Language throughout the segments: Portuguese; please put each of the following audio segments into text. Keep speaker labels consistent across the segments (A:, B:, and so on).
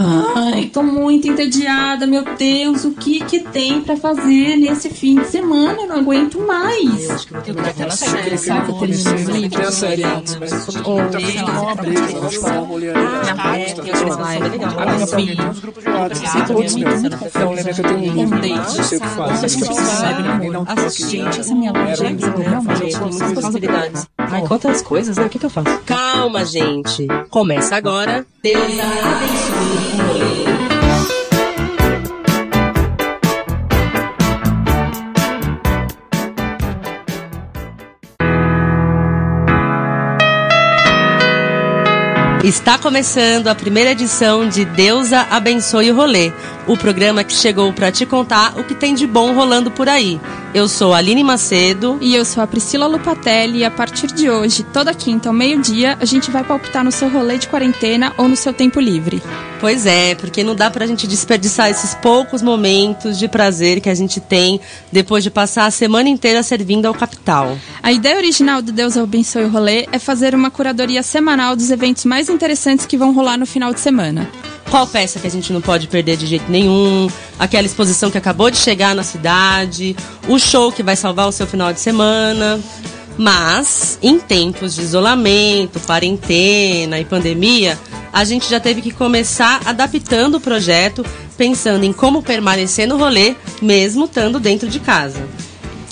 A: Ai, tô muito entediada, meu Deus, o que que tem pra fazer nesse fim de semana? Eu não aguento mais.
B: Eu acho que vou terminar aquela série, sabe? Ou, sei lá,
C: eu eu
B: eu. Gente, essa minha loja é realmente. tem possibilidades. Ai, quantas coisas, né? O que, que eu faço?
D: Calma, gente. Começa agora. Está começando a primeira edição de Deusa Abençoe o Rolê, o programa que chegou para te contar o que tem de bom rolando por aí. Eu sou a Aline Macedo.
E: E eu sou a Priscila Lupatelli e a partir de hoje, toda quinta ao meio-dia, a gente vai palpitar no seu rolê de quarentena ou no seu tempo livre.
D: Pois é, porque não dá pra gente desperdiçar esses poucos momentos de prazer que a gente tem depois de passar a semana inteira servindo ao capital.
E: A ideia original do Deus Abençoe o Rolê é fazer uma curadoria semanal dos eventos mais interessantes que vão rolar no final de semana.
D: Qual peça que a gente não pode perder de jeito nenhum? Aquela exposição que acabou de chegar na cidade, o show que vai salvar o seu final de semana. Mas, em tempos de isolamento, quarentena e pandemia, a gente já teve que começar adaptando o projeto, pensando em como permanecer no rolê, mesmo estando dentro de casa.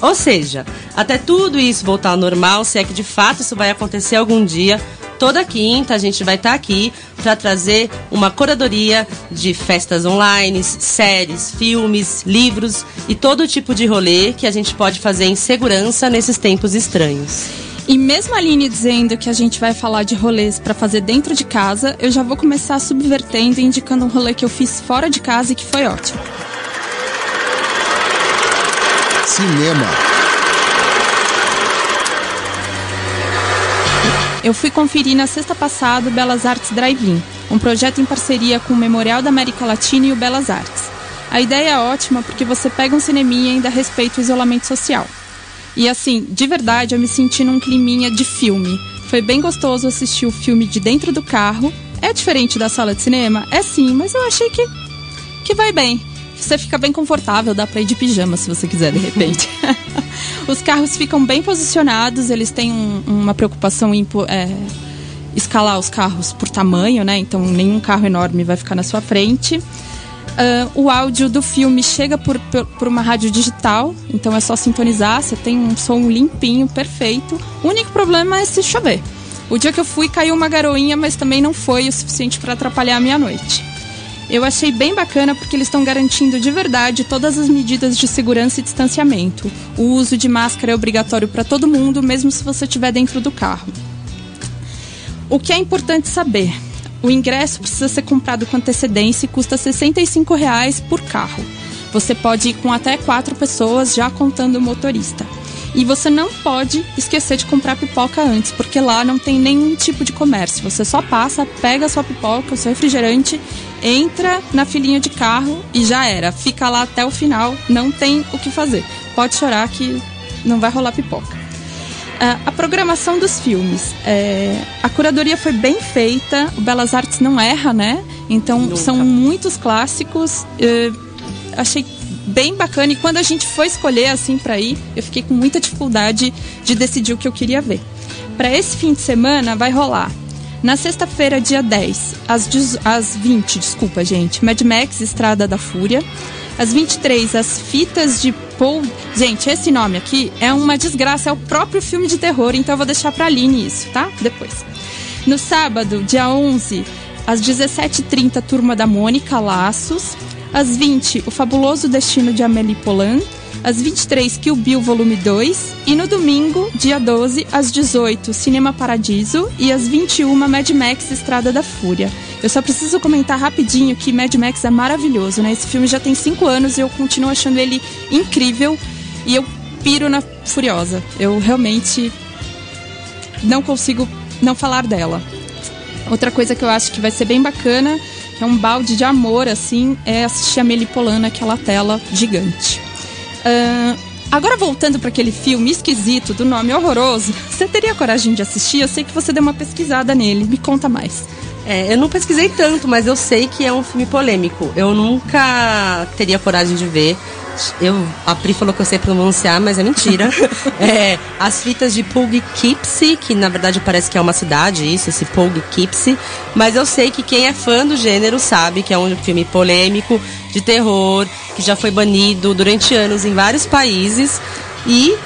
D: Ou seja, até tudo isso voltar ao normal, se é que de fato isso vai acontecer algum dia, toda quinta a gente vai estar aqui para trazer uma curadoria de festas online, séries, filmes, livros e todo tipo de rolê que a gente pode fazer em segurança nesses tempos estranhos.
E: E mesmo a Aline dizendo que a gente vai falar de rolês para fazer dentro de casa, eu já vou começar subvertendo e indicando um rolê que eu fiz fora de casa e que foi ótimo.
F: Cinema.
E: Eu fui conferir na sexta passada o Belas Artes Drive-In, um projeto em parceria com o Memorial da América Latina e o Belas Artes. A ideia é ótima porque você pega um cineminha e ainda respeita o isolamento social. E assim, de verdade, eu me senti num climinha de filme. Foi bem gostoso assistir o filme de dentro do carro. É diferente da sala de cinema? É sim, mas eu achei que, que vai bem. Você fica bem confortável, dá pra ir de pijama se você quiser, de repente. Os carros ficam bem posicionados, eles têm um- uma preocupação em é, escalar os carros por tamanho, né? Então nenhum carro enorme vai ficar na sua frente. Ah, o áudio do filme chega por, por, por uma rádio digital, então é só sintonizar, você tem um som limpinho, perfeito. O único problema é se chover. O dia que eu fui caiu uma garoinha, mas também não foi o suficiente para atrapalhar a minha noite. Eu achei bem bacana porque eles estão garantindo de verdade todas as medidas de segurança e distanciamento. O uso de máscara é obrigatório para todo mundo, mesmo se você estiver dentro do carro. O que é importante saber? O ingresso precisa ser comprado com antecedência e custa 65 reais por carro. Você pode ir com até quatro pessoas, já contando o motorista. E você não pode esquecer de comprar pipoca antes, porque lá não tem nenhum tipo de comércio. Você só passa, pega a sua pipoca, o seu refrigerante, entra na filinha de carro e já era. Fica lá até o final, não tem o que fazer. Pode chorar que não vai rolar pipoca. Ah, a programação dos filmes. É, a curadoria foi bem feita, o Belas Artes não erra, né? Então são muitos clássicos. eh, achei bem bacana e quando a gente foi escolher assim para ir, eu fiquei com muita dificuldade de decidir o que eu queria ver. Para esse fim de semana vai rolar na sexta-feira, dia 10, às, às 20, desculpa, gente, Mad Max Estrada da Fúria. Às 23, as fitas de Paul. Gente, esse nome aqui é uma desgraça, é o próprio filme de terror, então eu vou deixar pra Aline isso, tá? Depois. No sábado, dia 11, às 17h30, Turma da Mônica, Laços. Às 20, O Fabuloso Destino de Amélie Poulain. Às 23, Kill Bill Volume 2. E no domingo, dia 12, às 18, Cinema Paradiso. E às 21, Mad Max Estrada da Fúria. Eu só preciso comentar rapidinho que Mad Max é maravilhoso, né? Esse filme já tem 5 anos e eu continuo achando ele incrível. E eu piro na Furiosa. Eu realmente não consigo não falar dela. Outra coisa que eu acho que vai ser bem bacana, que é um balde de amor, assim, é assistir a Melipolã naquela tela gigante. Ahn, agora voltando para aquele filme esquisito do nome horroroso, você teria coragem de assistir? Eu sei que você deu uma pesquisada nele, me conta mais.
D: É, eu não pesquisei tanto, mas eu sei que é um filme polêmico. Eu nunca teria coragem de ver. Eu, a Pri falou que eu sei pronunciar, mas é mentira. é, as fitas de Poughkeepsie, que na verdade parece que é uma cidade, isso, esse Poughkeepsie. Mas eu sei que quem é fã do gênero sabe que é um filme polêmico, de terror, que já foi banido durante anos em vários países. E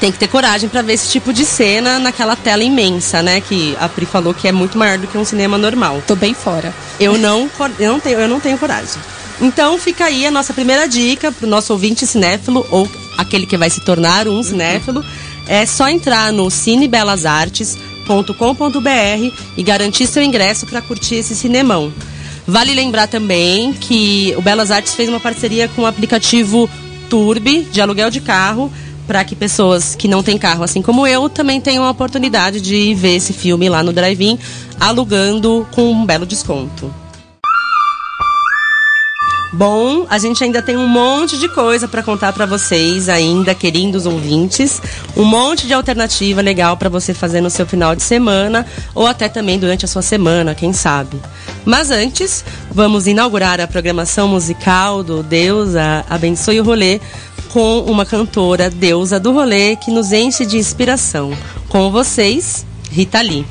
D: tem que ter coragem para ver esse tipo de cena naquela tela imensa, né? Que a Pri falou que é muito maior do que um cinema normal.
E: Tô bem fora.
D: Eu não, eu não, tenho, eu não tenho coragem. Então fica aí a nossa primeira dica pro nosso ouvinte cinéfilo ou aquele que vai se tornar um cinéfilo. É só entrar no cinebelasartes.com.br e garantir seu ingresso para curtir esse cinemão. Vale lembrar também que o Belas Artes fez uma parceria com o aplicativo Turbi de aluguel de carro para que pessoas que não têm carro, assim como eu, também tenham a oportunidade de ver esse filme lá no drive-in, alugando com um belo desconto. Bom, a gente ainda tem um monte de coisa para contar para vocês ainda, queridos ouvintes. Um monte de alternativa legal para você fazer no seu final de semana ou até também durante a sua semana, quem sabe. Mas antes, vamos inaugurar a programação musical do Deus Abençoe o Rolê com uma cantora deusa do rolê que nos enche de inspiração. Com vocês, Rita Lee.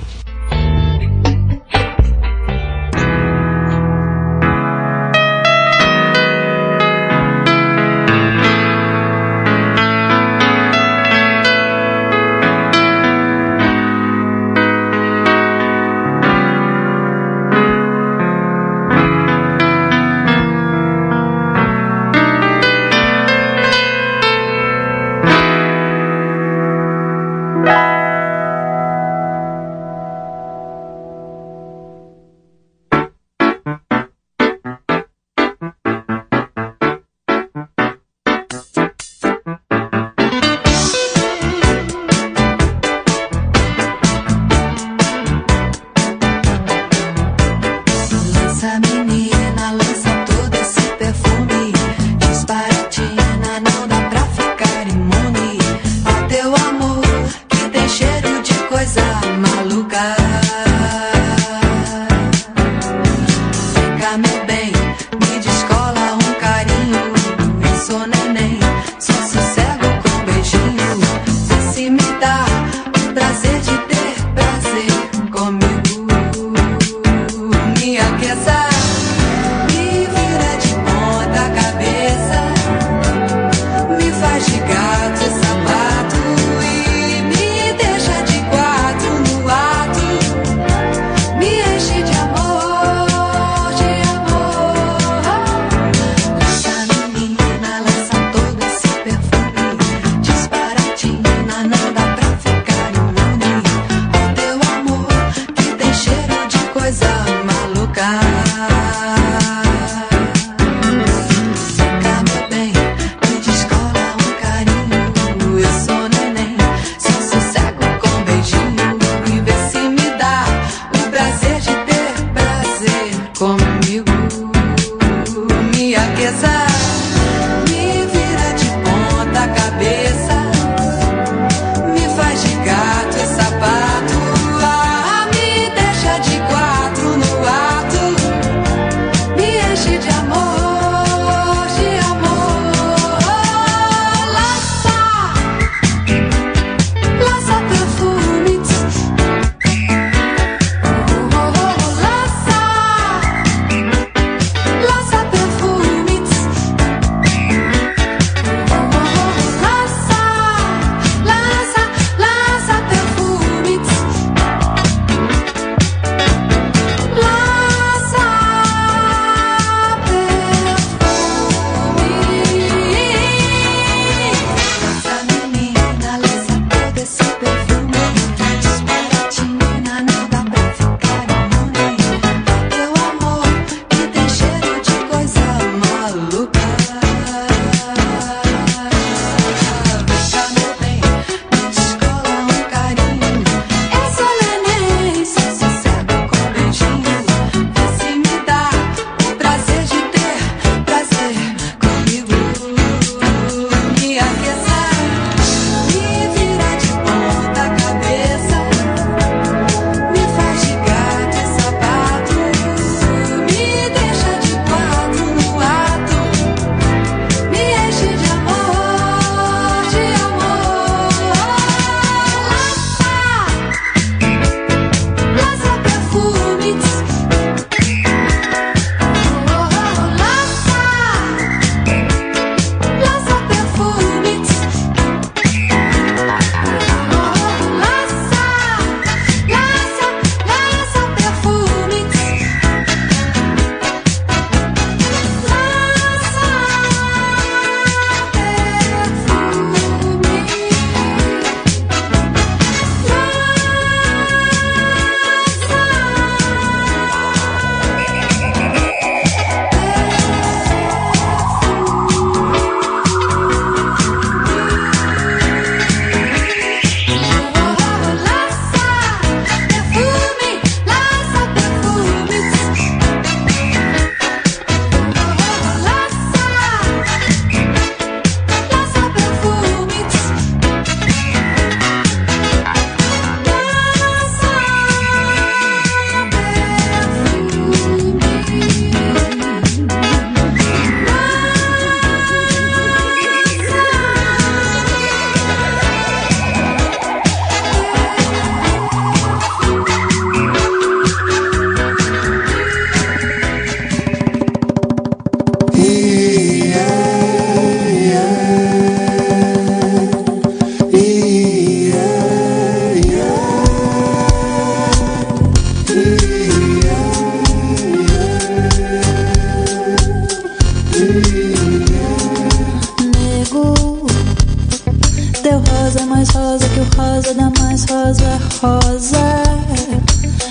G: Deu rosa mais rosa que o rosa da mais rosa rosa.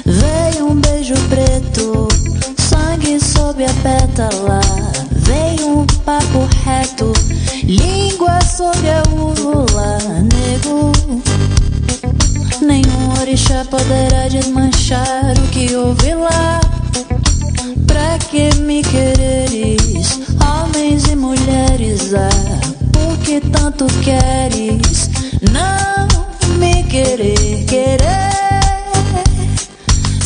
G: Veio um beijo preto, sangue sob a pétala. Veio um papo reto, língua sobre a úvula. Nego, nenhum orixá poderá desmanchar o que houve lá. Pra que me quereres, homens e mulheres? Ah, que tanto queres? Não me querer, querer.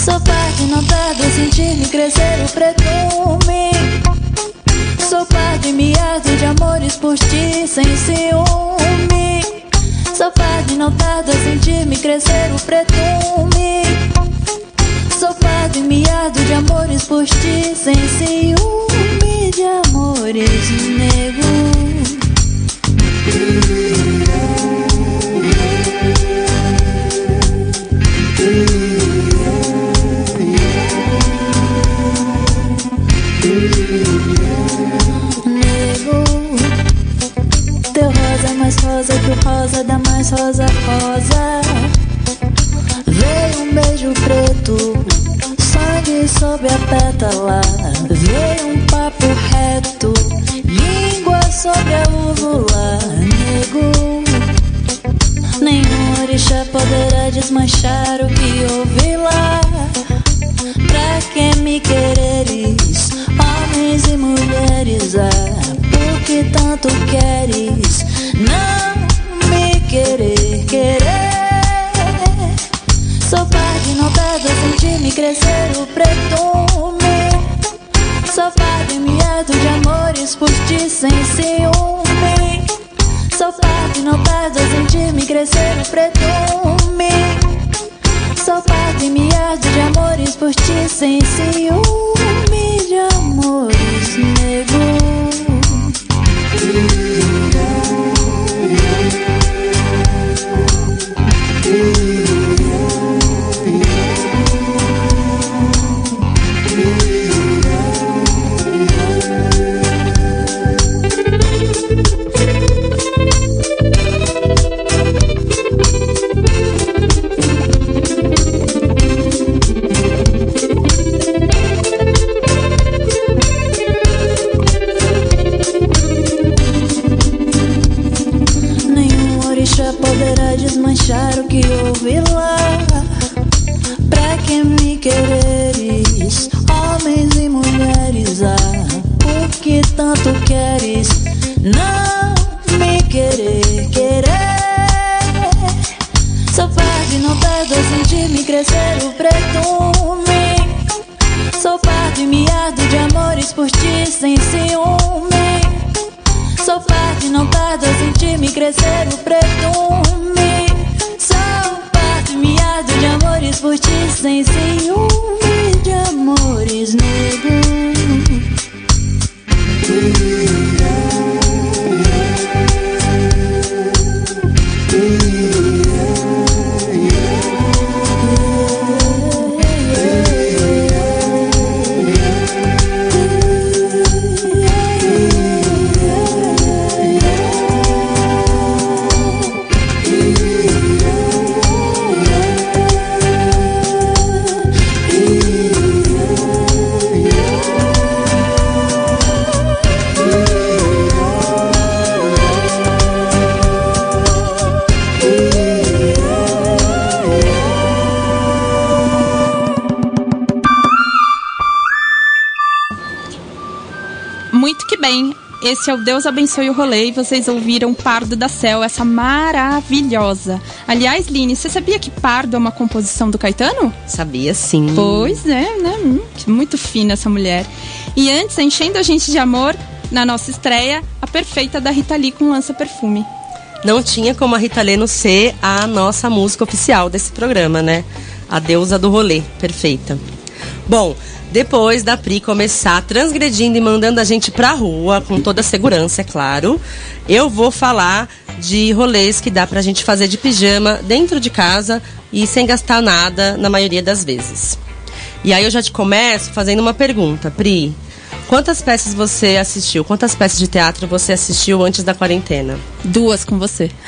G: Sou parte não tarda sentir-me crescer o pretume. Sou parte miado de amores por ti sem ciúme. Sou parte não tarda sentir-me crescer o pretume. Sou parte miado de amores por ti sem ciúme de amores nego. Sobre a pétala. Veio um papo reto, língua sobre a uvula. Nego, nenhum orixá poderá desmanchar o que houve lá. Pra que me quereres, homens e mulheres? Ah, por que tanto queres?
E: Esse é o Deus Abençoe o Rolê e vocês ouviram Pardo da Céu, essa maravilhosa. Aliás, Line, você sabia que Pardo é uma composição do Caetano?
D: Sabia sim.
E: Pois é, né? Hum, muito fina essa mulher. E antes, enchendo a gente de amor, na nossa estreia, a perfeita da Rita Lee com Lança Perfume.
D: Não tinha como a Rita Lee não ser a nossa música oficial desse programa, né? A deusa do rolê, perfeita. Bom, depois da Pri começar transgredindo e mandando a gente pra rua, com toda a segurança, é claro, eu vou falar de rolês que dá pra gente fazer de pijama dentro de casa e sem gastar nada na maioria das vezes. E aí eu já te começo fazendo uma pergunta, Pri. Quantas peças você assistiu? Quantas peças de teatro você assistiu antes da quarentena?
E: Duas com você.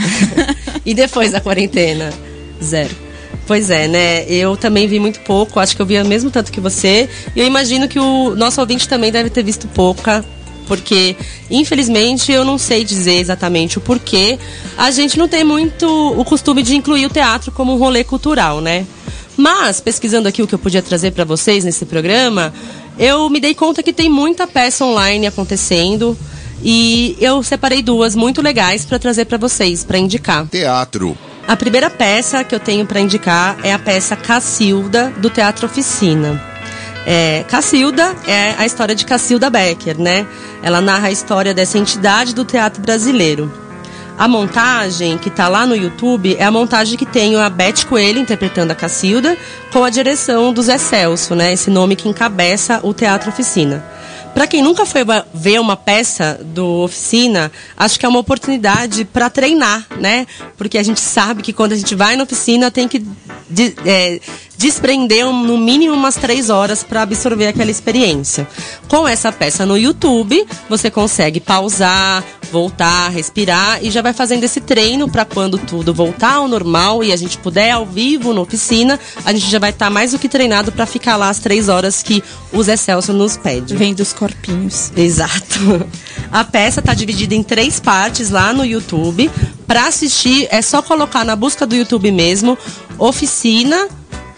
D: E depois da quarentena?
E: Zero.
D: Pois é, né? Eu também vi muito pouco, acho que eu vi o mesmo tanto que você. E eu imagino que o nosso ouvinte também deve ter visto pouca, porque infelizmente eu não sei dizer exatamente o porquê. A gente não tem muito o costume de incluir o teatro como um rolê cultural, né? Mas pesquisando aqui o que eu podia trazer para vocês nesse programa, eu me dei conta que tem muita peça online acontecendo e eu separei duas muito legais para trazer para vocês, para indicar.
F: Teatro.
D: A primeira peça que eu tenho para indicar é a peça Cacilda, do Teatro Oficina. É, Cacilda é a história de Cacilda Becker, né? Ela narra a história dessa entidade do teatro brasileiro. A montagem que está lá no YouTube é a montagem que tem a Beth Coelho interpretando a Cacilda, com a direção do Zé Celso, né? Esse nome que encabeça o Teatro Oficina. Para quem nunca foi ver uma peça do Oficina, acho que é uma oportunidade para treinar, né? Porque a gente sabe que quando a gente vai na oficina tem que de, é, desprender no mínimo umas três horas para absorver aquela experiência. Com essa peça no YouTube, você consegue pausar, voltar, respirar e já vai fazendo esse treino para quando tudo voltar ao normal e a gente puder ao vivo na oficina, a gente já vai estar tá mais do que treinado para ficar lá as três horas que o Zé Celso nos pede.
E: Vem dos corpinhos.
D: Exato. A peça está dividida em três partes lá no YouTube. Para assistir, é só colocar na busca do YouTube mesmo, oficina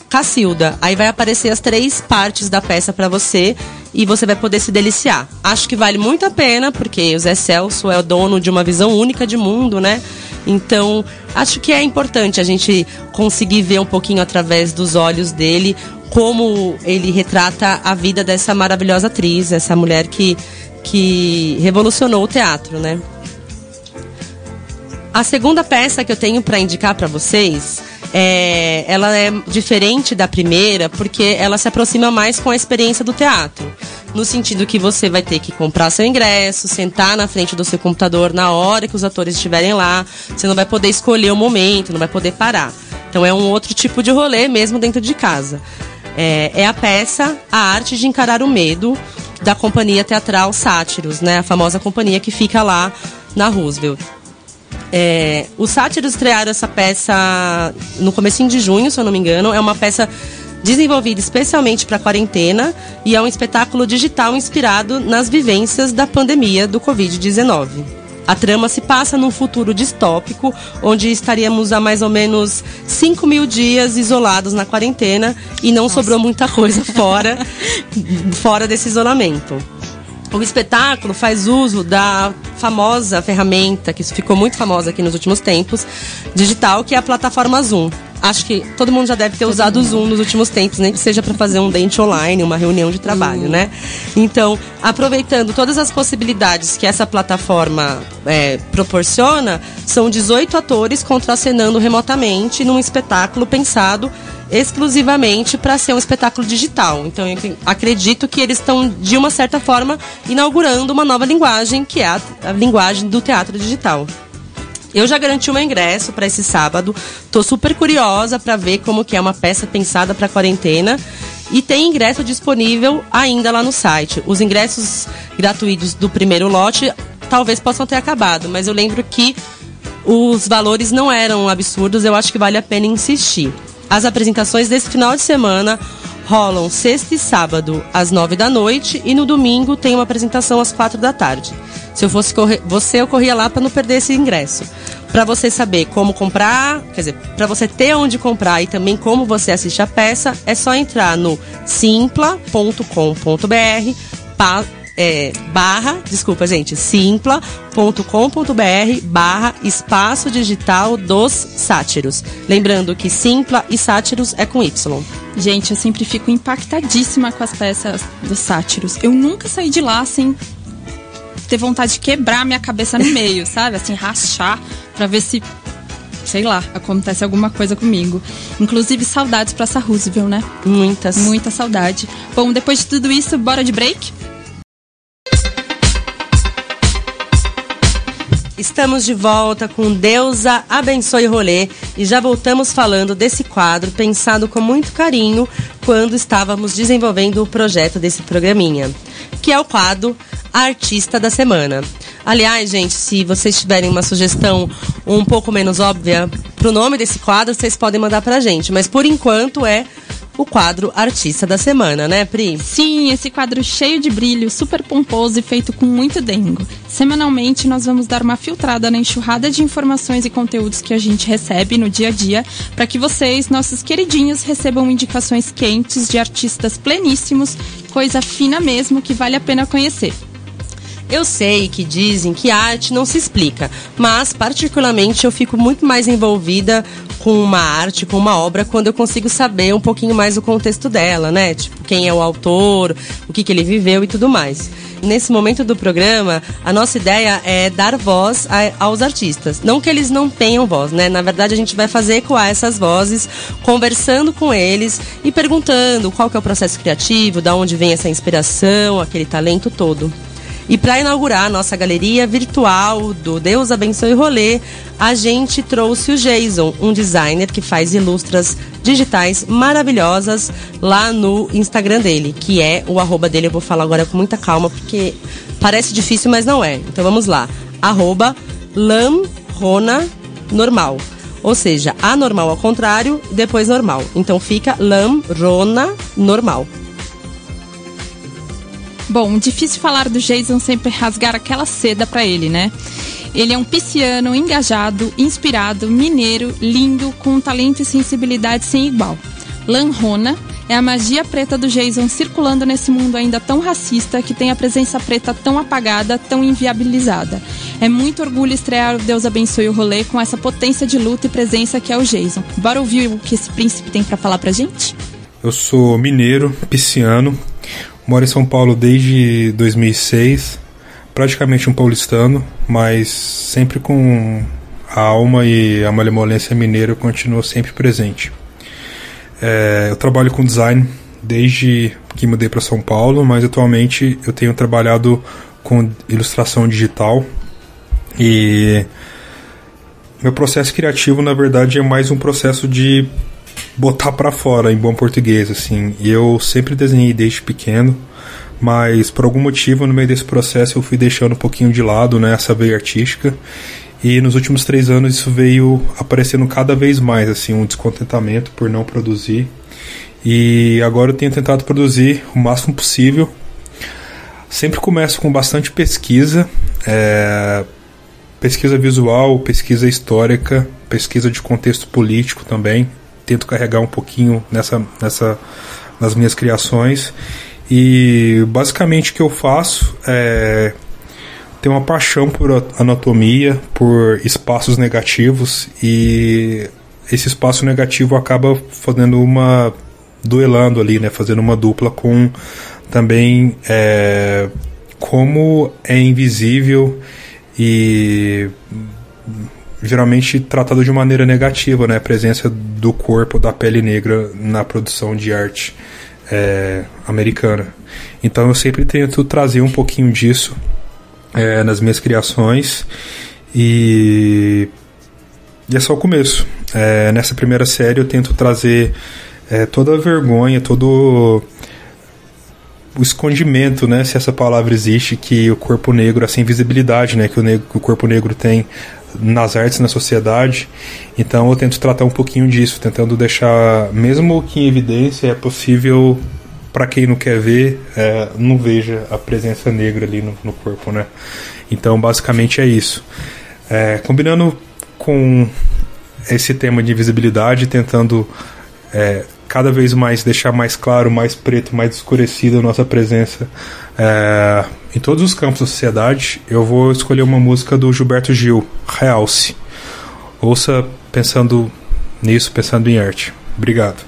D: Cacilda. Aí vai aparecer as três partes da peça para você e você vai poder se deliciar. Acho que vale muito a pena, porque o Zé Celso é o dono de uma visão única de mundo, né? Então, acho que é importante a gente conseguir ver um pouquinho através dos olhos dele como ele retrata a vida dessa maravilhosa atriz, essa mulher que, que revolucionou o teatro, né? A segunda peça que eu tenho para indicar para vocês é, ela é diferente da primeira porque ela se aproxima mais com a experiência do teatro. No sentido que você vai ter que comprar seu ingresso, sentar na frente do seu computador na hora que os atores estiverem lá. Você não vai poder escolher o momento, não vai poder parar. Então é um outro tipo de rolê mesmo dentro de casa. É, é a peça A Arte de Encarar o Medo, da companhia teatral Sátiros, né? A famosa companhia que fica lá na Roosevelt. É, os sátiros estrearam essa peça no comecinho de junho, se eu não me engano. É uma peça desenvolvida especialmente para a quarentena e é um espetáculo digital inspirado nas vivências da pandemia do Covid-19. A trama se passa num futuro distópico, onde estaríamos há mais ou menos 5 mil dias isolados na quarentena e não Nossa. sobrou muita coisa fora, fora desse isolamento. O espetáculo faz uso da famosa ferramenta, que ficou muito famosa aqui nos últimos tempos, digital, que é a plataforma Zoom. Acho que todo mundo já deve ter todo usado o Zoom nos últimos tempos, nem que seja para fazer um dente online, uma reunião de trabalho, uhum. né? Então, aproveitando todas as possibilidades que essa plataforma é, proporciona, são 18 atores contracenando remotamente num espetáculo pensado exclusivamente para ser um espetáculo digital. Então, eu acredito que eles estão, de uma certa forma, inaugurando uma nova linguagem, que é a, a linguagem do teatro digital. Eu já garanti o meu ingresso para esse sábado. Tô super curiosa para ver como que é uma peça pensada para quarentena. E tem ingresso disponível ainda lá no site. Os ingressos gratuitos do primeiro lote talvez possam ter acabado, mas eu lembro que os valores não eram absurdos, eu acho que vale a pena insistir. As apresentações desse final de semana rolam sexta e sábado às nove da noite e no domingo tem uma apresentação às quatro da tarde. Se eu fosse correr, você, eu corria lá para não perder esse ingresso. Para você saber como comprar, quer dizer, para você ter onde comprar e também como você assiste a peça, é só entrar no simpla.com.br é, barra, desculpa, gente, simpla.com.br barra espaço digital dos sátiros. Lembrando que Simpla e Sátiros é com Y.
E: Gente, eu sempre fico impactadíssima com as peças dos sátiros. Eu nunca saí de lá sem ter vontade de quebrar minha cabeça no meio, sabe? Assim, rachar pra ver se sei lá, acontece alguma coisa comigo. Inclusive, saudades pra essa Roosevelt, né?
D: Muitas.
E: Muita saudade. Bom, depois de tudo isso, bora de break?
D: Estamos de volta com Deusa Abençoe Rolê e já voltamos falando desse quadro pensado com muito carinho quando estávamos desenvolvendo o projeto desse programinha, que é o quadro Artista da Semana. Aliás, gente, se vocês tiverem uma sugestão um pouco menos óbvia pro nome desse quadro, vocês podem mandar pra gente. Mas por enquanto é o quadro Artista da Semana, né, Pri?
E: Sim, esse quadro cheio de brilho, super pomposo e feito com muito dengo. Semanalmente, nós vamos dar uma filtrada na enxurrada de informações e conteúdos que a gente recebe no dia a dia, para que vocês, nossos queridinhos, recebam indicações quentes de artistas pleníssimos, coisa fina mesmo que vale a pena conhecer.
D: Eu sei que dizem que arte não se explica, mas particularmente eu fico muito mais envolvida com uma arte, com uma obra, quando eu consigo saber um pouquinho mais o contexto dela, né? Tipo, quem é o autor, o que, que ele viveu e tudo mais. Nesse momento do programa, a nossa ideia é dar voz a, aos artistas. Não que eles não tenham voz, né? Na verdade, a gente vai fazer ecoar essas vozes, conversando com eles e perguntando qual que é o processo criativo, da onde vem essa inspiração, aquele talento todo. E para inaugurar a nossa galeria virtual do Deus Abençoe Rolê, a gente trouxe o Jason, um designer que faz ilustras digitais maravilhosas lá no Instagram dele, que é o arroba dele. Eu vou falar agora com muita calma, porque parece difícil, mas não é. Então vamos lá. Arroba lamrona normal. Ou seja, anormal ao contrário, depois normal. Então fica lamrona normal.
E: Bom, difícil falar do Jason sem rasgar aquela seda para ele, né? Ele é um pisciano engajado, inspirado, mineiro, lindo, com um talento e sensibilidade sem igual. Lanrona é a magia preta do Jason circulando nesse mundo ainda tão racista que tem a presença preta tão apagada, tão inviabilizada. É muito orgulho estrear o Deus Abençoe o Rolê com essa potência de luta e presença que é o Jason. Bora ouvir o que esse príncipe tem para falar pra gente?
H: Eu sou mineiro, pisciano, Moro em São Paulo desde 2006, praticamente um paulistano, mas sempre com a alma e a malemolência mineira continua sempre presente. É, eu trabalho com design desde que mudei para São Paulo, mas atualmente eu tenho trabalhado com ilustração digital e meu processo criativo na verdade é mais um processo de botar para fora em bom português assim. Eu sempre desenhei desde pequeno, mas por algum motivo no meio desse processo eu fui deixando um pouquinho de lado né, essa veia artística. E nos últimos três anos isso veio aparecendo cada vez mais, assim, um descontentamento por não produzir. E agora eu tenho tentado produzir o máximo possível. Sempre começo com bastante pesquisa, é, pesquisa visual, pesquisa histórica, pesquisa de contexto político também tento carregar um pouquinho nessa, nessa, nas minhas criações. E basicamente o que eu faço é ter uma paixão por anatomia, por espaços negativos e esse espaço negativo acaba fazendo uma duelando ali, né, fazendo uma dupla com também é, como é invisível e geralmente tratado de maneira negativa, né? A presença do corpo, da pele negra na produção de arte é, americana. Então eu sempre tento trazer um pouquinho disso é, nas minhas criações e, e é só o começo. É, nessa primeira série eu tento trazer é, toda a vergonha, todo o escondimento, né, se essa palavra existe, que o corpo negro, essa invisibilidade, né, que o, negro, que o corpo negro tem nas artes, na sociedade. Então eu tento tratar um pouquinho disso, tentando deixar, mesmo que em evidência, é possível para quem não quer ver, é, não veja a presença negra ali no, no corpo, né? Então basicamente é isso. É, combinando com esse tema de invisibilidade, tentando é, cada vez mais deixar mais claro, mais preto, mais escurecida a nossa presença é, em todos os campos da sociedade, eu vou escolher uma música do Gilberto Gil, Realce. Ouça pensando nisso, pensando em arte. Obrigado.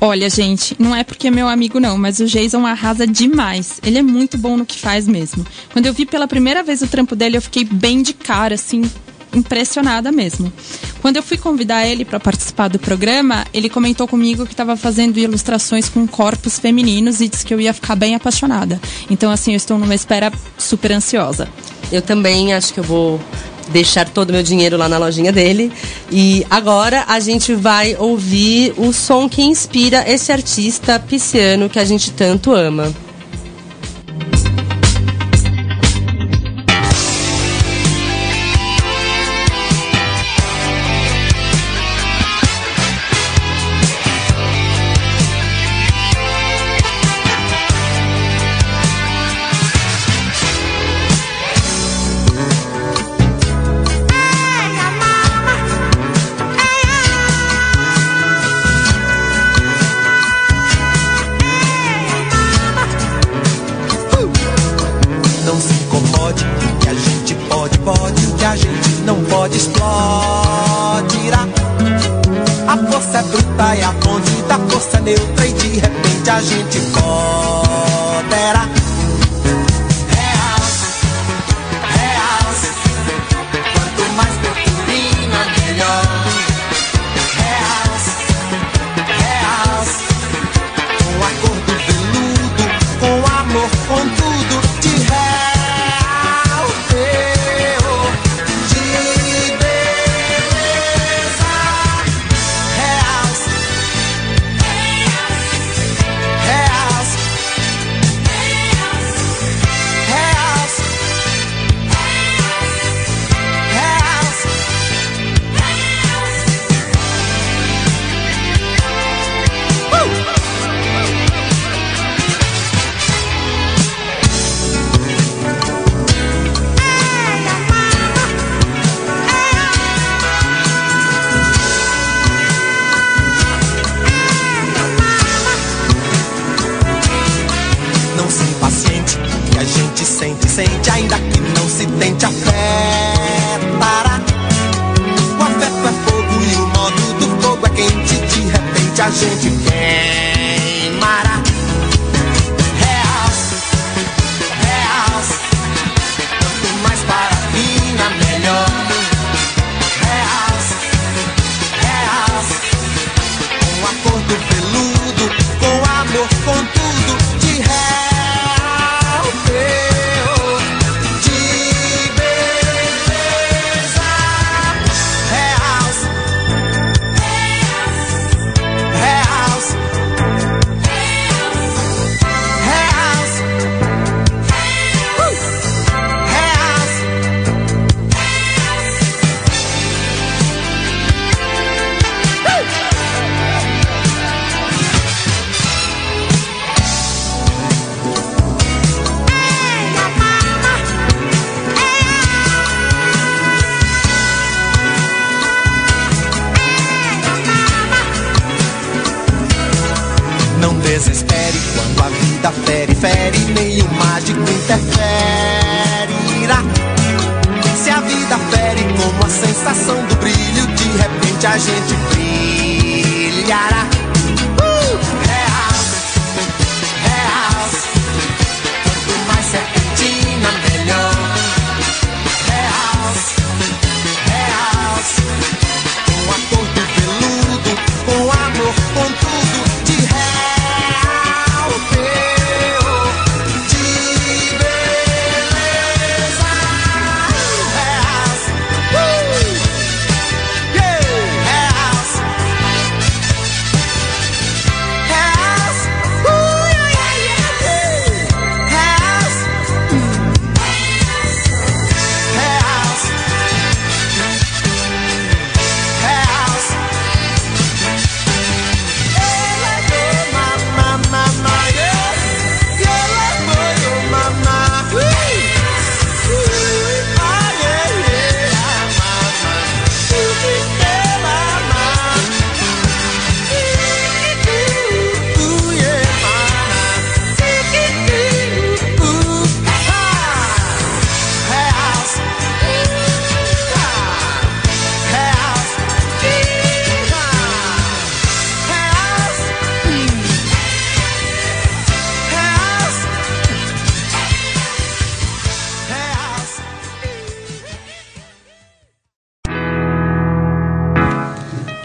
E: Olha, gente, não é porque é meu amigo não, mas o Jason arrasa demais. Ele é muito bom no que faz mesmo. Quando eu vi pela primeira vez o trampo dele, eu fiquei bem de cara, assim, impressionada mesmo. Quando eu fui convidar ele para participar do programa, ele comentou comigo que estava fazendo ilustrações com corpos femininos e disse que eu ia ficar bem apaixonada. Então, assim, eu estou numa espera super ansiosa.
D: Eu também acho que eu vou deixar todo o meu dinheiro lá na lojinha dele. E agora a gente vai ouvir o som que inspira esse artista pisciano que a gente tanto ama.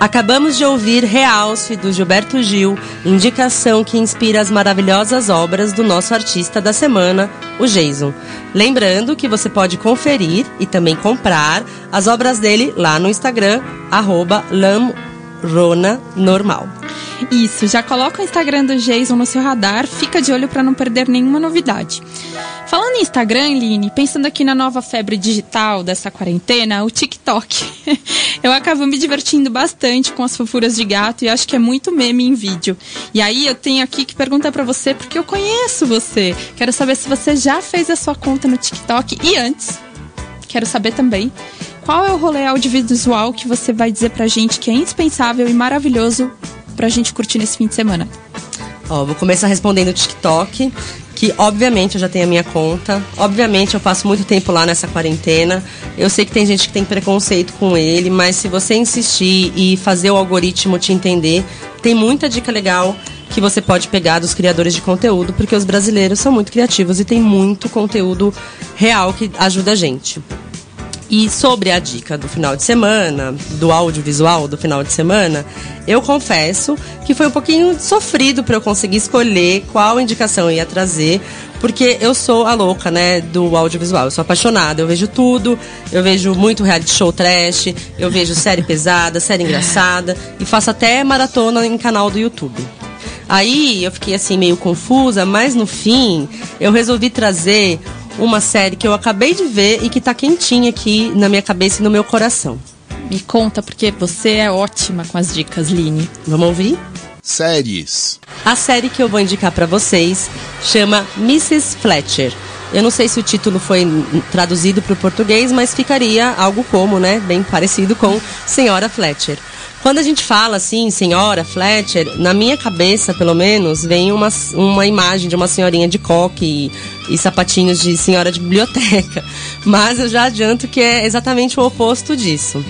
D: Acabamos de ouvir Realce do Gilberto Gil, indicação que inspira as maravilhosas obras do nosso artista da semana, o Jason. Lembrando que você pode conferir e também comprar as obras dele lá no Instagram, arroba lamronanormal.
E: Isso, já coloca o Instagram do Jason no seu radar, fica de olho para não perder nenhuma novidade. Falando em Instagram, Line, pensando aqui na nova febre digital dessa quarentena, o TikTok. Eu acabo me divertindo bastante com as fofuras de gato e acho que é muito meme em vídeo. E aí eu tenho aqui que perguntar para você porque eu conheço você. Quero saber se você já fez a sua conta no TikTok e antes. Quero saber também qual é o rolê audiovisual que você vai dizer pra gente que é indispensável e maravilhoso pra gente curtir nesse fim de semana.
D: Ó, vou começar respondendo o TikTok, que obviamente eu já tenho a minha conta, obviamente eu passo muito tempo lá nessa quarentena. Eu sei que tem gente que tem preconceito com ele, mas se você insistir e fazer o algoritmo te entender, tem muita dica legal que você pode pegar dos criadores de conteúdo, porque os brasileiros são muito criativos e tem muito conteúdo real que ajuda a gente. E sobre a dica do final de semana, do audiovisual do final de semana, eu confesso que foi um pouquinho sofrido para eu conseguir escolher qual indicação eu ia trazer, porque eu sou a louca, né, do audiovisual. Eu sou apaixonada, eu vejo tudo, eu vejo muito reality show trash, eu vejo série pesada, série engraçada e faço até maratona em canal do YouTube. Aí eu fiquei assim meio confusa, mas no fim eu resolvi trazer uma série que eu acabei de ver e que tá quentinha aqui na minha cabeça e no meu coração.
E: Me conta, porque você é ótima com as dicas, Line.
D: Vamos ouvir?
F: Séries.
D: A série que eu vou indicar para vocês chama Mrs. Fletcher. Eu não sei se o título foi traduzido para o português, mas ficaria algo como, né, bem parecido com Senhora Fletcher. Quando a gente fala assim, senhora Fletcher, na minha cabeça, pelo menos, vem uma, uma imagem de uma senhorinha de coque e, e sapatinhos de senhora de biblioteca. Mas eu já adianto que é exatamente o oposto disso.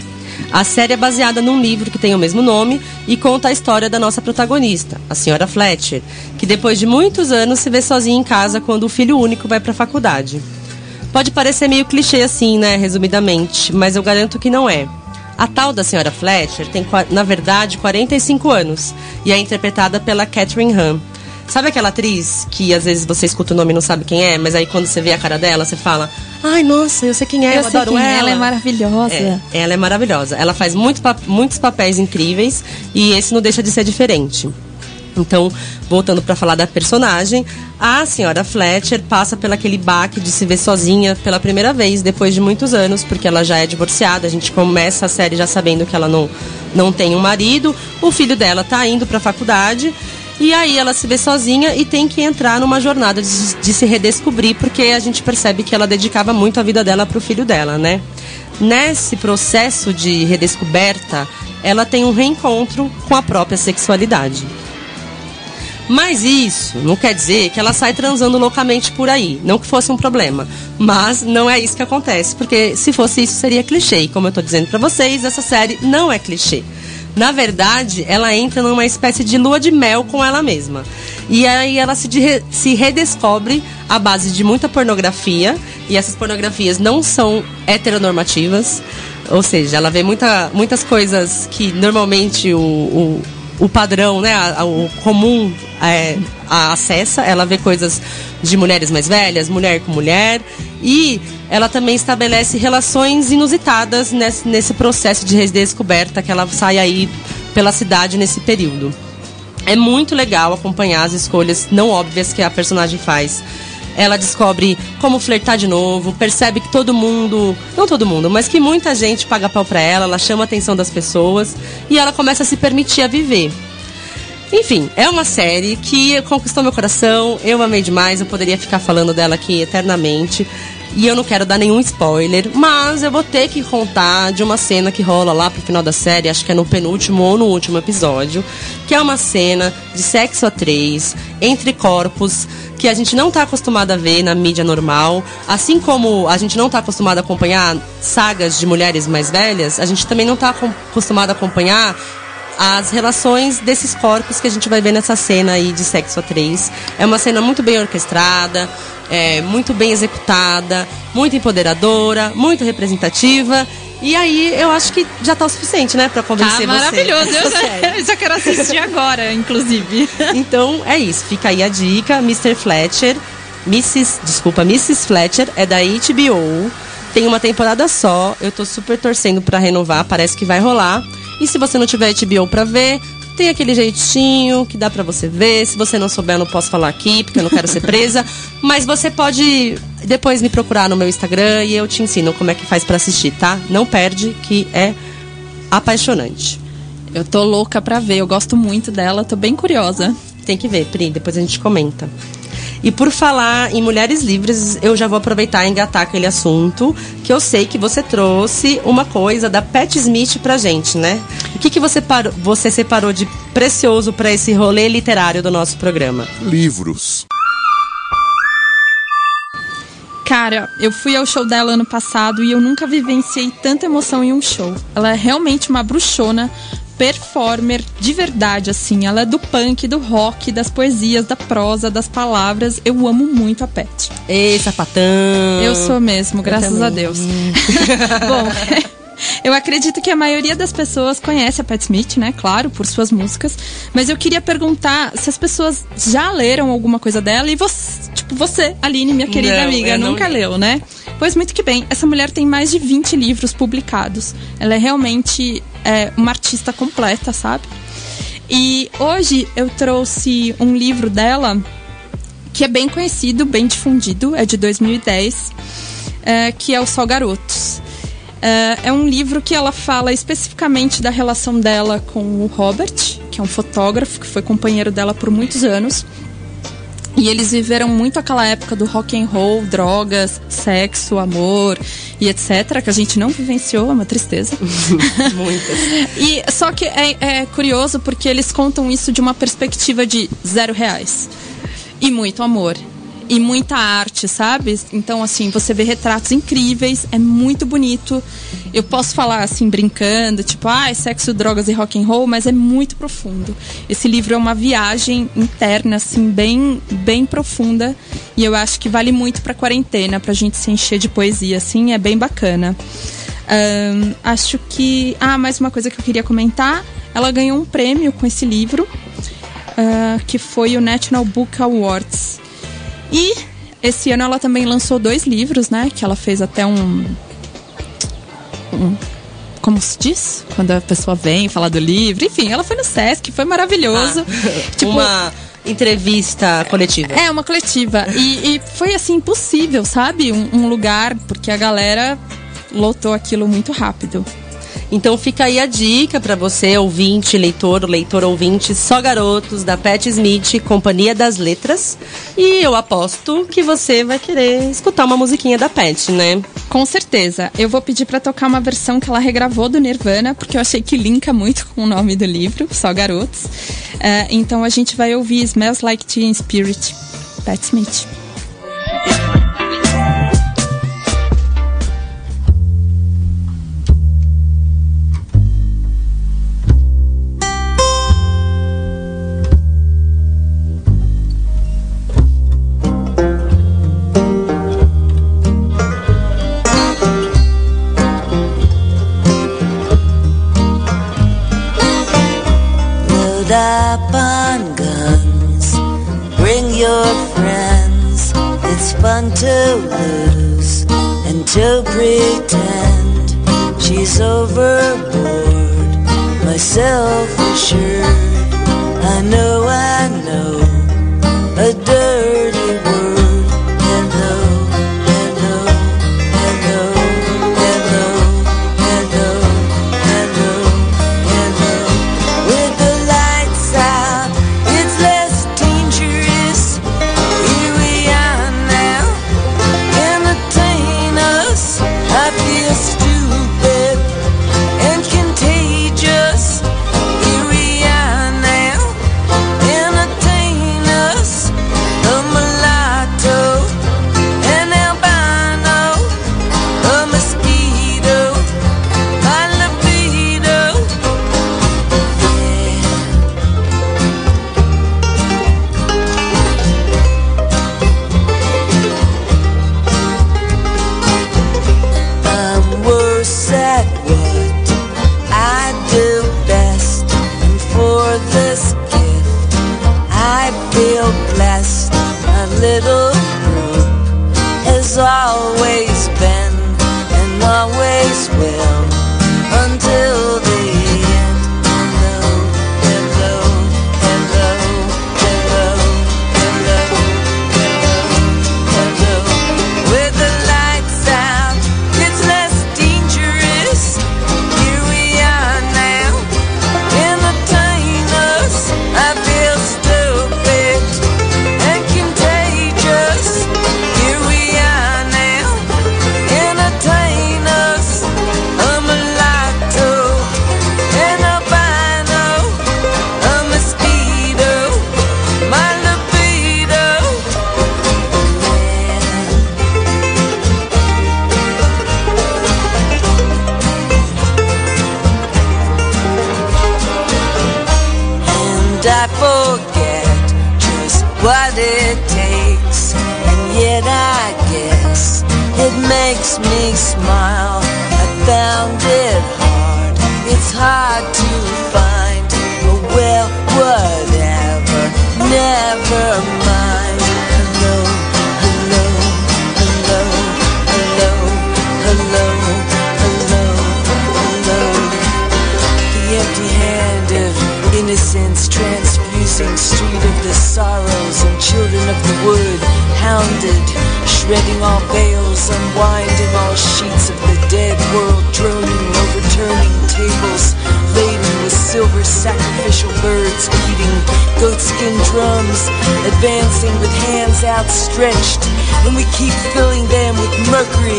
D: A série é baseada num livro que tem o mesmo nome e conta a história da nossa protagonista, a senhora Fletcher, que depois de muitos anos se vê sozinha em casa quando o filho único vai para a faculdade. Pode parecer meio clichê assim, né, resumidamente, mas eu garanto que não é. A tal da senhora Fletcher tem, na verdade, 45 anos e é interpretada pela Catherine Hahn. Sabe aquela atriz que às vezes você escuta o nome e não sabe quem é, mas aí quando você vê a cara dela, você fala: Ai, nossa, eu sei quem é, eu, eu adoro
E: quem
D: ela.
E: Ela é maravilhosa.
D: É, ela é maravilhosa. Ela faz muito, muitos papéis incríveis e esse não deixa de ser diferente. Então, voltando para falar da personagem, a senhora Fletcher passa pelo aquele baque de se ver sozinha pela primeira vez depois de muitos anos, porque ela já é divorciada. A gente começa a série já sabendo que ela não, não tem um marido. O filho dela está indo para a faculdade. E aí ela se vê sozinha e tem que entrar numa jornada de, de se redescobrir, porque a gente percebe que ela dedicava muito a vida dela para o filho dela, né? Nesse processo de redescoberta, ela tem um reencontro com a própria sexualidade. Mas isso não quer dizer que ela sai transando loucamente por aí. Não que fosse um problema. Mas não é isso que acontece. Porque se fosse isso, seria clichê. E como eu tô dizendo para vocês, essa série não é clichê. Na verdade, ela entra numa espécie de lua de mel com ela mesma. E aí ela se, se redescobre à base de muita pornografia. E essas pornografias não são heteronormativas. Ou seja, ela vê muita, muitas coisas que normalmente o, o o padrão, né, o comum é, acessa. Ela vê coisas de mulheres mais velhas, mulher com mulher. E ela também estabelece relações inusitadas nesse, nesse processo de redescoberta que ela sai aí pela cidade nesse período. É muito legal acompanhar as escolhas não óbvias que a personagem faz ela descobre como flertar de novo, percebe que todo mundo, não todo mundo, mas que muita gente paga pau pra ela, ela chama a atenção das pessoas e ela começa a se permitir a viver. Enfim, é uma série que conquistou meu coração, eu amei demais, eu poderia ficar falando dela aqui eternamente. E eu não quero dar nenhum spoiler, mas eu vou ter que contar de uma cena que rola lá pro final da série, acho que é no penúltimo ou no último episódio, que é uma cena de sexo a três, entre corpos, que a gente não tá acostumado a ver na mídia normal. Assim como a gente não tá acostumado a acompanhar sagas de mulheres mais velhas, a gente também não tá acostumado a acompanhar as relações desses corpos que a gente vai ver nessa cena aí de sexo a três. É uma cena muito bem orquestrada, é, muito bem executada, muito empoderadora, muito representativa. E aí eu acho que já tá o suficiente, né, para convencer
E: tá maravilhoso. você. Maravilhoso, eu, já quero assistir agora, inclusive.
D: Então é isso, fica aí a dica, Mr. Fletcher, Mrs. Desculpa, Mrs. Fletcher é da HBO. Tem uma temporada só, eu tô super torcendo para renovar, parece que vai rolar. E se você não tiver HBO para ver, tem aquele jeitinho que dá para você ver. Se você não souber, eu não posso falar aqui, porque eu não quero ser presa. Mas você pode depois me procurar no meu Instagram e eu te ensino como é que faz para assistir, tá? Não perde, que é apaixonante.
E: Eu tô louca pra ver, eu gosto muito dela, tô bem curiosa.
D: Tem que ver, Pri, depois a gente comenta. E por falar em mulheres livres, eu já vou aproveitar e engatar aquele assunto que eu sei que você trouxe uma coisa da Pat Smith pra gente, né? O que, que você, parou, você separou de precioso para esse rolê literário do nosso programa?
F: Livros.
E: Cara, eu fui ao show dela ano passado e eu nunca vivenciei tanta emoção em um show. Ela é realmente uma bruxona, performer de verdade, assim. Ela é do punk, do rock, das poesias, da prosa, das palavras. Eu amo muito a Pet.
D: Ei, sapatão.
E: Eu sou mesmo, graças a Deus. Bom, eu acredito que a maioria das pessoas conhece a Pat Smith, né? Claro, por suas músicas. Mas eu queria perguntar se as pessoas já leram alguma coisa dela e você, tipo, você, Aline, minha querida
D: Não,
E: amiga,
D: não
E: nunca
D: li.
E: leu, né? Pois muito que bem, essa mulher tem mais de 20 livros publicados. Ela é realmente é, uma artista completa, sabe? E hoje eu trouxe um livro dela que é bem conhecido, bem difundido, é de 2010, é, que é o Só Garotos. É, é um livro que ela fala especificamente da relação dela com o Robert, que é um fotógrafo que foi companheiro dela por muitos anos. E eles viveram muito aquela época do rock and roll, drogas, sexo, amor e etc, que a gente não vivenciou, é uma tristeza.
D: Muitas.
E: E só que é, é curioso porque eles contam isso de uma perspectiva de zero reais e muito amor e muita arte, sabe? Então assim você vê retratos incríveis, é muito bonito. Eu posso falar assim brincando, tipo, ah, é sexo, drogas e rock and roll, mas é muito profundo. Esse livro é uma viagem interna assim bem bem profunda e eu acho que vale muito para quarentena, pra gente se encher de poesia assim, é bem bacana. Ahn, acho que. Ah, mais uma coisa que eu queria comentar. Ela ganhou um prêmio com esse livro, ah, que foi o National Book Awards. E esse ano ela também lançou dois livros, né? Que ela fez até um. um- como se diz? Quando a pessoa vem falar do livro. Enfim, ela foi no Sesc, foi maravilhoso. Tipo,
D: Uma entrevista coletiva.
E: é, uma coletiva. E, e foi assim, impossível, sabe? Um, um lugar, porque a galera lotou aquilo muito rápido.
D: Então fica aí a dica pra você, ouvinte, leitor, leitor ouvinte, só garotos da Pat Smith, Companhia das Letras. E eu aposto que você vai querer escutar uma musiquinha da Pat, né?
E: Com certeza. Eu vou pedir pra tocar uma versão que ela regravou do Nirvana, porque eu achei que linka muito com o nome do livro, Só Garotos. É, então a gente vai ouvir Smells Like Teen Spirit, Pat Smith.
I: Lose and to pretend she's overboard. Myself assured. I know, I know. A dirty and I forget just what it takes. And yet I guess it makes me smile. I found it hard, it's hard wood hounded, shredding all veils, unwinding all sheets of the dead world, silver sacrificial birds beating goatskin drums, advancing with hands outstretched, and we keep filling them with mercury,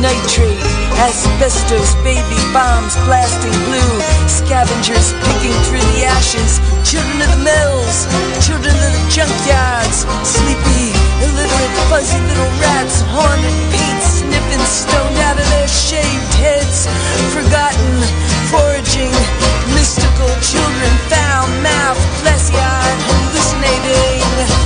I: nitrate, asbestos, baby bombs blasting blue, scavengers picking through the ashes, children of the mills, children of the junkyards, sleepy, illiterate, fuzzy little rats, haunted paint, sniffing stoned out of their shaved heads, forgotten, foraging, mystical children found mouth, glassy-eyed, hallucinating.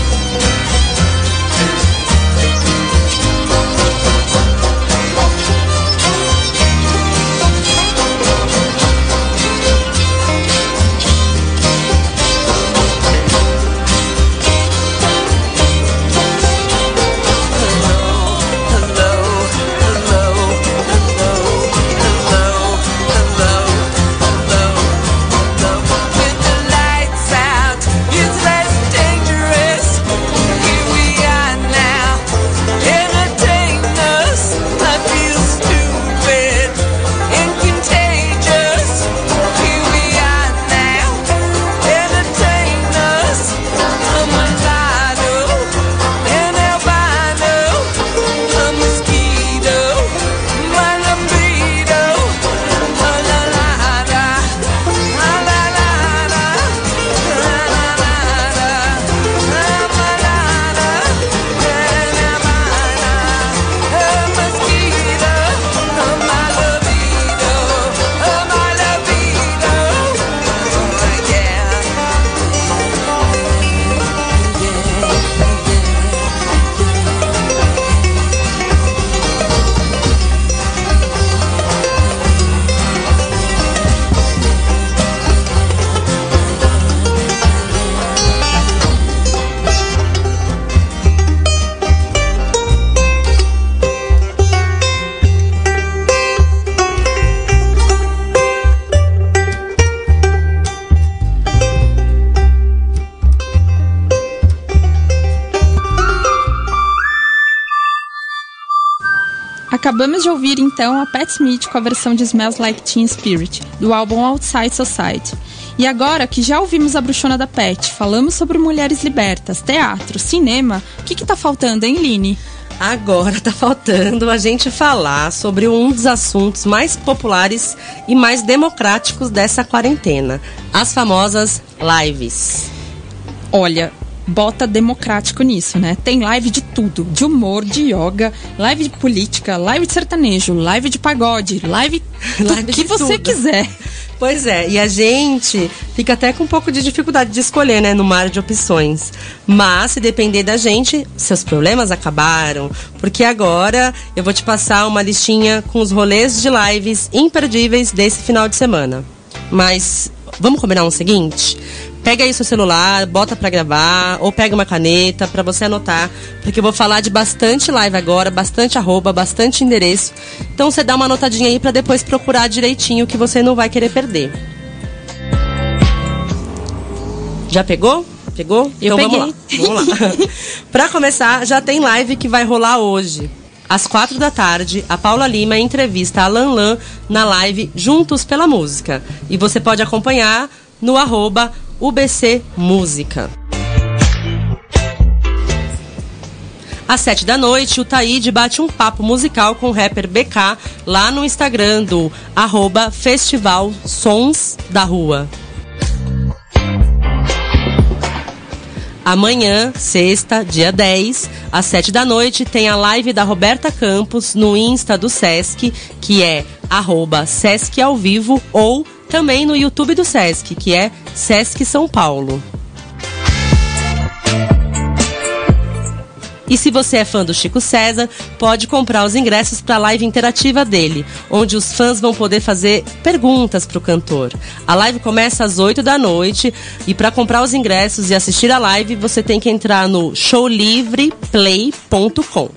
E: Acabamos de ouvir então a Pat Smith com a versão de Smells Like Teen Spirit, do álbum Outside Society. E agora que já ouvimos a bruxona da Pat, falamos sobre mulheres libertas, teatro, cinema, o que, que tá faltando, hein, Line?
D: Agora tá faltando a gente falar sobre um dos assuntos mais populares e mais democráticos dessa quarentena: as famosas lives.
E: Olha, bota democrático nisso, né? Tem live de tudo, de humor, de yoga, live de política, live de sertanejo, live de pagode, live do
D: Live
E: que
D: de
E: você
D: tudo.
E: quiser.
D: Pois é, e a gente fica até com um pouco de dificuldade de escolher, né, no mar de opções. Mas, se depender da gente, seus problemas acabaram. Porque agora eu vou te passar uma listinha com os rolês de lives imperdíveis desse final de semana. Mas, vamos combinar um seguinte? Pega aí seu celular, bota pra gravar, ou pega uma caneta pra você anotar, porque eu vou falar de bastante live agora, bastante arroba, bastante endereço. Então você dá uma anotadinha aí pra depois procurar direitinho que você não vai querer perder. Já pegou? Pegou?
E: Eu
D: então vamos lá.
E: peguei.
D: Vamos lá. pra começar, já tem live que vai rolar hoje. Às quatro da tarde, a Paula Lima entrevista a Lan Lan na live Juntos pela Música. E você pode acompanhar no arroba UBC Música. Às sete da noite, o Taíde bate um papo musical com o rapper BK lá no Instagram do arroba Festival Sons da Rua. Amanhã, sexta, dia 10, às 7 da noite, tem a live da Roberta Campos no Insta do Sesc, que é arroba Sesc ao vivo ou também no YouTube do Sesc, que é Sesc São Paulo. E se você é fã do Chico César, pode comprar os ingressos para a live interativa dele, onde os fãs vão poder fazer perguntas para o cantor. A live começa às 8 da noite e para comprar os ingressos e assistir a live, você tem que entrar no showlivreplay.com.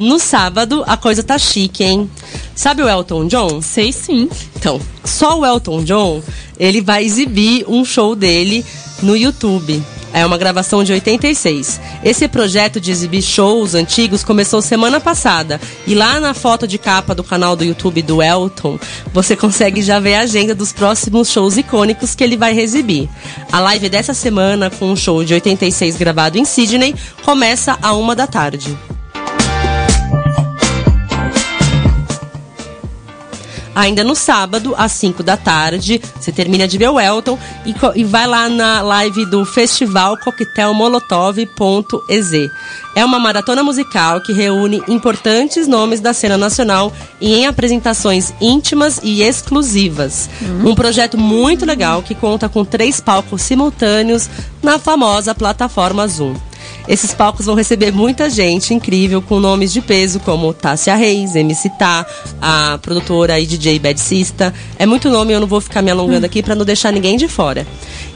D: No sábado, a coisa tá chique, hein? Sabe o Elton John?
E: Sei sim.
D: Então, só o Elton John, ele vai exibir um show dele no YouTube. É uma gravação de 86. Esse projeto de exibir shows antigos começou semana passada. E lá na foto de capa do canal do YouTube do Elton, você consegue já ver a agenda dos próximos shows icônicos que ele vai exibir. A live dessa semana, com um show de 86 gravado em Sydney, começa a uma da tarde. Ainda no sábado, às 5 da tarde, você termina de ver o Elton e, e vai lá na live do Festival Coquetel Molotov.ez. É uma maratona musical que reúne importantes nomes da cena nacional e em apresentações íntimas e exclusivas. Um projeto muito legal que conta com três palcos simultâneos na famosa plataforma Zoom. Esses palcos vão receber muita gente incrível com nomes de peso como Tássia Reis, MC Tá, a produtora e DJ Bad Sista. É muito nome, eu não vou ficar me alongando aqui para não deixar ninguém de fora.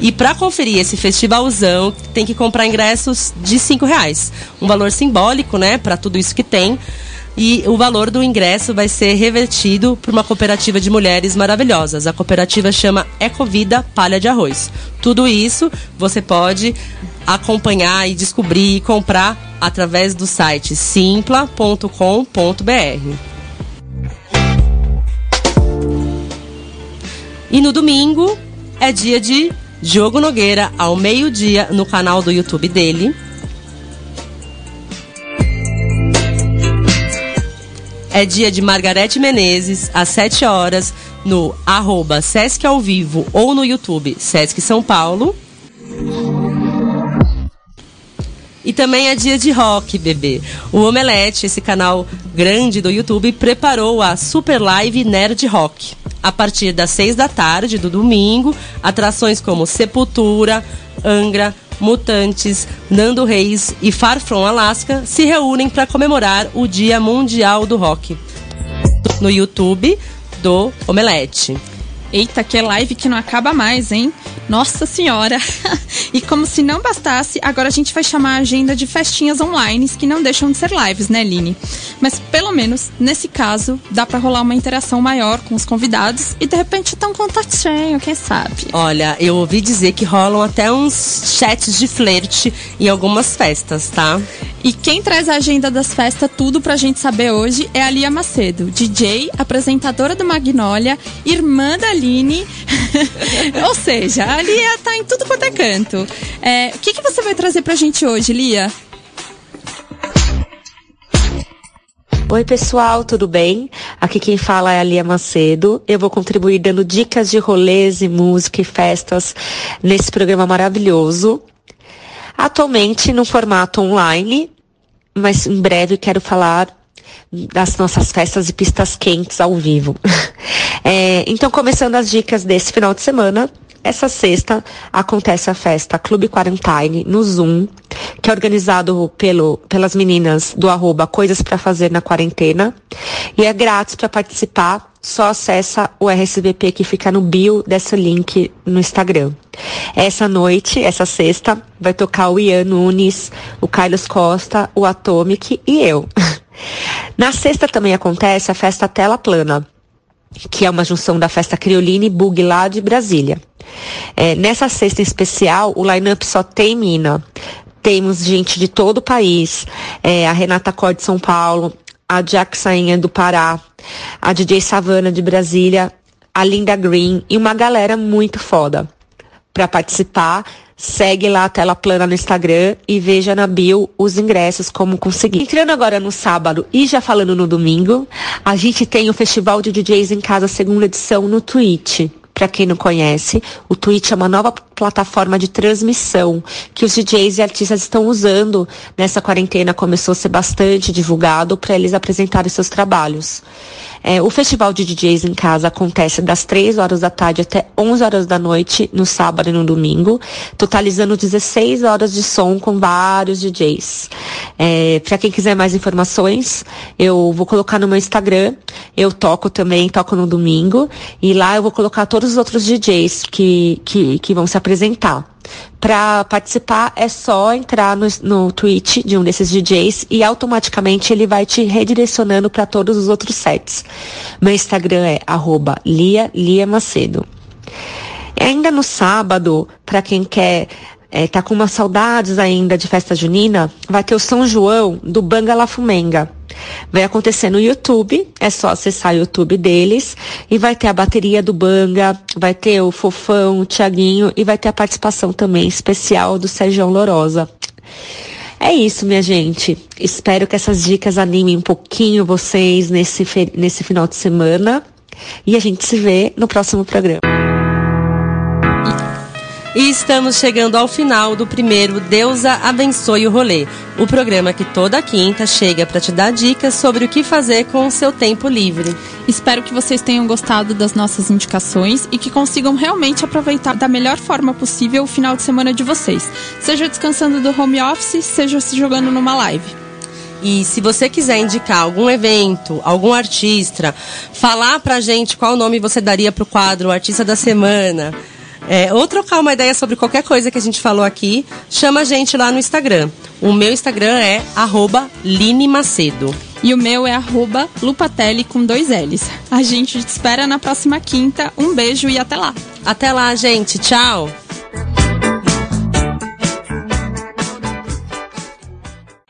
D: E para conferir esse festivalzão, tem que comprar ingressos de cinco reais, um valor simbólico, né, para tudo isso que tem e o valor do ingresso vai ser revertido para uma cooperativa de mulheres maravilhosas. A cooperativa chama Ecovida Palha de Arroz. Tudo isso você pode acompanhar e descobrir e comprar através do site simpla.com.br. E no domingo é dia de Diogo Nogueira ao meio-dia no canal do YouTube dele. É dia de Margarete Menezes, às 7 horas, no arroba Sesc ao vivo ou no YouTube Sesc São Paulo. E também é dia de rock, bebê. O Omelete, esse canal grande do YouTube, preparou a Super Live Nerd Rock. A partir das 6 da tarde do domingo, atrações como Sepultura, Angra, Mutantes, Nando Reis e Far From Alaska se reúnem para comemorar o Dia Mundial do Rock. No YouTube do Omelete.
E: Eita, que live que não acaba mais, hein? Nossa Senhora! e como se não bastasse, agora a gente vai chamar a agenda de festinhas online que não deixam de ser lives, né, Line? Mas pelo menos, nesse caso, dá para rolar uma interação maior com os convidados e de repente tá um contatinho, quem sabe?
D: Olha, eu ouvi dizer que rolam até uns chats de flerte em algumas festas, tá?
E: E quem traz a agenda das festas, tudo pra gente saber hoje, é a Lia Macedo, DJ, apresentadora do Magnólia, irmã da Aline. Ou seja, a Lia tá em tudo quanto é canto. É, o que, que você vai trazer pra gente hoje, Lia?
J: Oi, pessoal, tudo bem? Aqui quem fala é a Lia Macedo. Eu vou contribuir dando dicas de rolês e música e festas nesse programa maravilhoso. Atualmente no formato online, mas em breve quero falar das nossas festas e pistas quentes ao vivo. É, então, começando as dicas desse final de semana, essa sexta acontece a festa Clube Quarantine no Zoom, que é organizado pelo, pelas meninas do arroba Coisas para Fazer na Quarentena. E é grátis para participar, só acessa o RSVP que fica no bio desse link no Instagram. Essa noite, essa sexta, vai tocar o Ian Nunes, o Carlos Costa, o Atomic e eu. Na sexta também acontece a festa Tela Plana, que é uma junção da festa Crioline e Bug lá de Brasília. É, nessa sexta em especial, o line-up só tem mina. Temos gente de todo o país, é, a Renata Cor de São Paulo, a Jack Sainha do Pará, a DJ Savana de Brasília, a Linda Green e uma galera muito foda. Para participar, segue lá a tela plana no Instagram e veja na bio os ingressos, como conseguir. Entrando agora no sábado e já falando no domingo, a gente tem o Festival de DJs em Casa, segunda edição, no Twitch. Para quem não conhece, o Twitch é uma nova plataforma de transmissão que os DJs e artistas estão usando nessa quarentena. Começou a ser bastante divulgado para eles apresentarem seus trabalhos. É, o Festival de DJs em Casa acontece das 3 horas da tarde até 11 horas da noite, no sábado e no domingo, totalizando 16 horas de som com vários DJs. É, para quem quiser mais informações, eu vou colocar no meu Instagram. Eu toco também, toco no domingo. E lá eu vou colocar todos os outros DJs que, que, que vão se apresentar. Para participar é só entrar no, no tweet de um desses DJs e automaticamente ele vai te redirecionando para todos os outros sets. Meu Instagram é arroba Lia, Lia Macedo. E ainda no sábado, para quem quer é, tá com umas saudades ainda de festa junina, vai ter o São João do Banga La Fumenga. Vai acontecer no YouTube, é só acessar o YouTube deles e vai ter a bateria do Banga, vai ter o Fofão, o Tiaguinho e vai ter a participação também especial do Sérgio Lorosa. É isso, minha gente. Espero que essas dicas animem um pouquinho vocês nesse, nesse final de semana. E a gente se vê no próximo programa.
D: E estamos chegando ao final do primeiro Deusa Abençoe o Rolê, o programa que toda quinta chega para te dar dicas sobre o que fazer com o seu tempo livre.
E: Espero que vocês tenham gostado das nossas indicações e que consigam realmente aproveitar da melhor forma possível o final de semana de vocês, seja descansando do home office, seja se jogando numa live.
D: E se você quiser indicar algum evento, algum artista, falar pra gente qual nome você daria pro quadro Artista da Semana, é, ou trocar uma ideia sobre qualquer coisa que a gente falou aqui, chama a gente lá no Instagram. O meu Instagram é arroba Line Macedo.
E: E o meu é arroba Lupatelli com dois L's. A gente te espera na próxima quinta. Um beijo e até lá.
D: Até lá, gente. Tchau.